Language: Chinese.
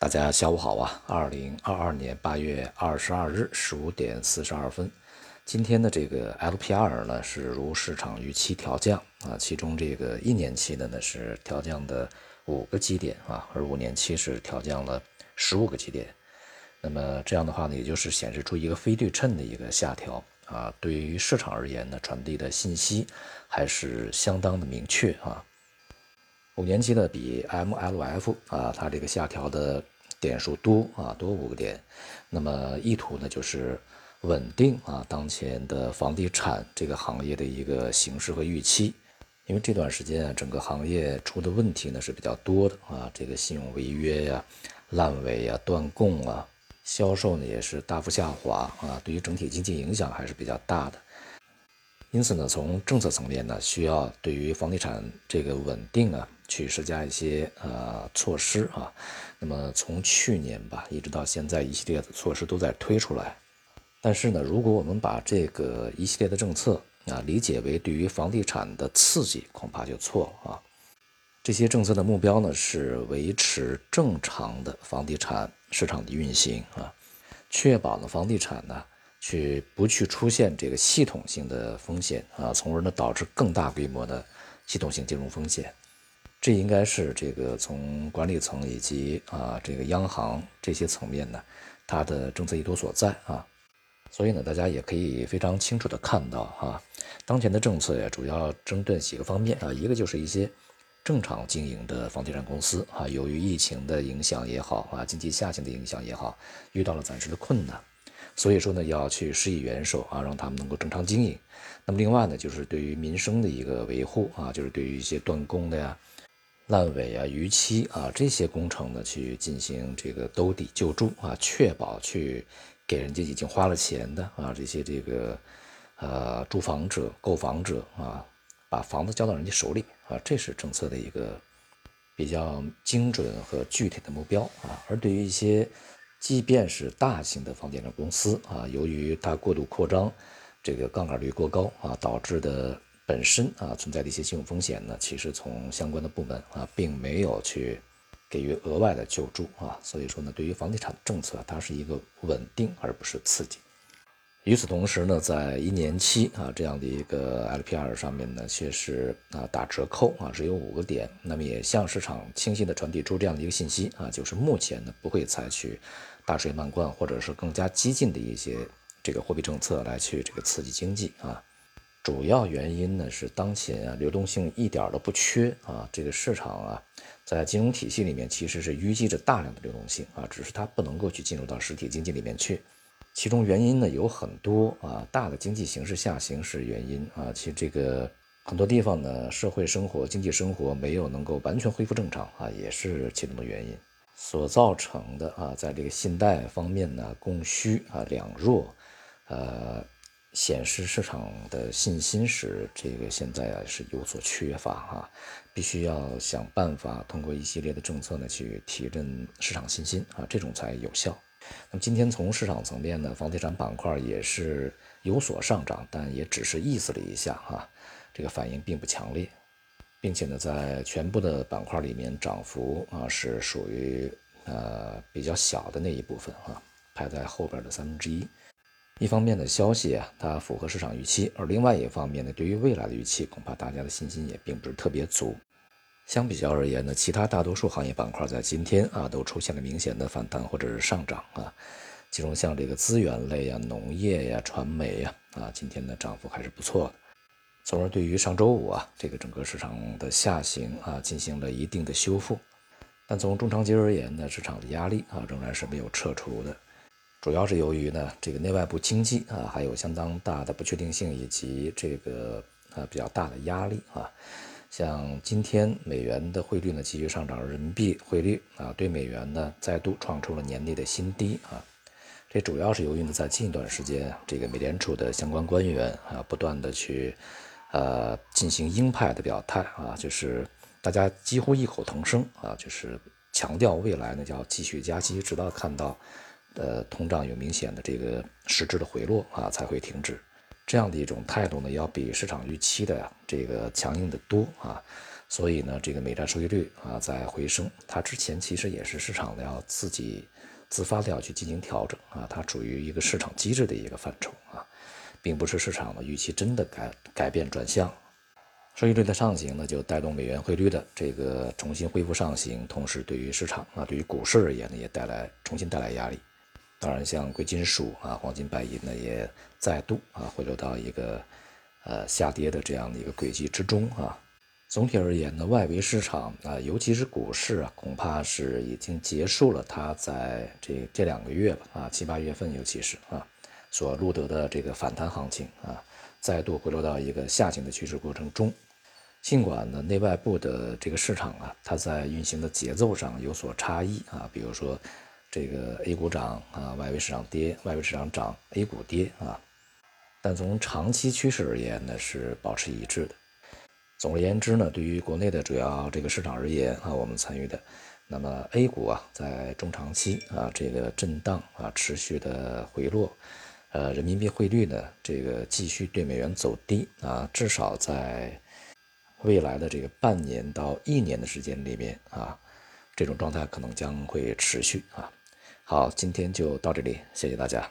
大家下午好啊！二零二二年八月二十二日十五点四十二分，今天的这个 LPR 呢是如市场预期调降啊，其中这个一年期的呢是调降的五个基点啊，而五年期是调降了十五个基点。那么这样的话呢，也就是显示出一个非对称的一个下调啊。对于市场而言呢，传递的信息还是相当的明确啊。五年期的比 MLF 啊，它这个下调的点数多啊，多五个点。那么意图呢，就是稳定啊当前的房地产这个行业的一个形势和预期。因为这段时间啊，整个行业出的问题呢是比较多的啊，这个信用违约呀、烂尾呀、断供啊，销售呢也是大幅下滑啊，对于整体经济影响还是比较大的。因此呢，从政策层面呢，需要对于房地产这个稳定啊，去施加一些呃措施啊。那么从去年吧，一直到现在，一系列的措施都在推出来。但是呢，如果我们把这个一系列的政策啊理解为对于房地产的刺激，恐怕就错了啊。这些政策的目标呢，是维持正常的房地产市场的运行啊，确保呢房地产呢。去不去出现这个系统性的风险啊，从而呢导致更大规模的系统性金融风险，这应该是这个从管理层以及啊这个央行这些层面呢，它的政策意图所在啊。所以呢，大家也可以非常清楚的看到啊，当前的政策呀，主要针对几个方面啊，一个就是一些正常经营的房地产公司啊，由于疫情的影响也好啊，经济下行的影响也好，遇到了暂时的困难。所以说呢，要去施以援手啊，让他们能够正常经营。那么另外呢，就是对于民生的一个维护啊，就是对于一些断供的呀、烂尾啊、逾期啊这些工程呢，去进行这个兜底救助啊，确保去给人家已经花了钱的啊这些这个呃住房者、购房者啊，把房子交到人家手里啊，这是政策的一个比较精准和具体的目标啊。而对于一些即便是大型的房地产公司啊，由于它过度扩张，这个杠杆率过高啊，导致的本身啊存在的一些信用风险呢，其实从相关的部门啊，并没有去给予额外的救助啊，所以说呢，对于房地产政策，它是一个稳定而不是刺激。与此同时呢，在一年期啊这样的一个 LPR 上面呢，却是啊打折扣啊，只有五个点，那么也向市场清晰的传递出这样的一个信息啊，就是目前呢不会采取。大水漫灌，或者是更加激进的一些这个货币政策来去这个刺激经济啊，主要原因呢是当前啊流动性一点都不缺啊，这个市场啊在金融体系里面其实是淤积着大量的流动性啊，只是它不能够去进入到实体经济里面去，其中原因呢有很多啊，大的经济形势下行是原因啊，其实这个很多地方呢社会生活、经济生活没有能够完全恢复正常啊，也是其中的原因。所造成的啊，在这个信贷方面呢，供需啊两弱，呃，显示市场的信心是这个现在啊是有所缺乏哈，必须要想办法通过一系列的政策呢去提振市场信心啊，这种才有效。那么今天从市场层面呢，房地产板块也是有所上涨，但也只是意思了一下哈，这个反应并不强烈。并且呢，在全部的板块里面，涨幅啊是属于呃比较小的那一部分啊，排在后边的三分之一。一方面的消息啊，它符合市场预期；而另外一方面呢，对于未来的预期，恐怕大家的信心也并不是特别足。相比较而言呢，其他大多数行业板块在今天啊都出现了明显的反弹或者是上涨啊，其中像这个资源类呀、农业呀、传媒呀啊，今天的涨幅还是不错的。从而对于上周五啊，这个整个市场的下行啊，进行了一定的修复。但从中长期而言呢，市场的压力啊仍然是没有撤除的，主要是由于呢这个内外部经济啊还有相当大的不确定性以及这个啊比较大的压力啊。像今天美元的汇率呢继续上涨，人民币汇率啊对美元呢再度创出了年内的新低啊。这主要是由于呢在近一段时间，这个美联储的相关官员啊不断的去。呃，进行鹰派的表态啊，就是大家几乎异口同声啊，就是强调未来呢要继续加息，直到看到呃通胀有明显的这个实质的回落啊才会停止。这样的一种态度呢，要比市场预期的这个强硬的多啊。所以呢，这个美债收益率啊在回升，它之前其实也是市场的要自己自发的要去进行调整啊，它处于一个市场机制的一个范畴啊，并不是市场的预期真的改改变转向。收益率的上行呢，就带动美元汇率的这个重新恢复上行，同时对于市场啊，对于股市而言呢，也带来重新带来压力。当然，像贵金属啊、黄金、白银呢，也再度啊回流到一个呃下跌的这样的一个轨迹之中啊。总体而言呢，外围市场啊，尤其是股市啊，恐怕是已经结束了它在这这两个月吧啊，七八月份尤其是啊，所录得的这个反弹行情啊，再度回落到一个下行的趋势过程中。尽管呢，内外部的这个市场啊，它在运行的节奏上有所差异啊，比如说这个 A 股涨啊，外围市场跌，外围市场涨，A 股跌啊，但从长期趋势而言呢，是保持一致的。总而言之呢，对于国内的主要这个市场而言啊，我们参与的，那么 A 股啊，在中长期啊，这个震荡啊，持续的回落，呃，人民币汇率呢，这个继续对美元走低啊，至少在未来的这个半年到一年的时间里面啊，这种状态可能将会持续啊。好，今天就到这里，谢谢大家。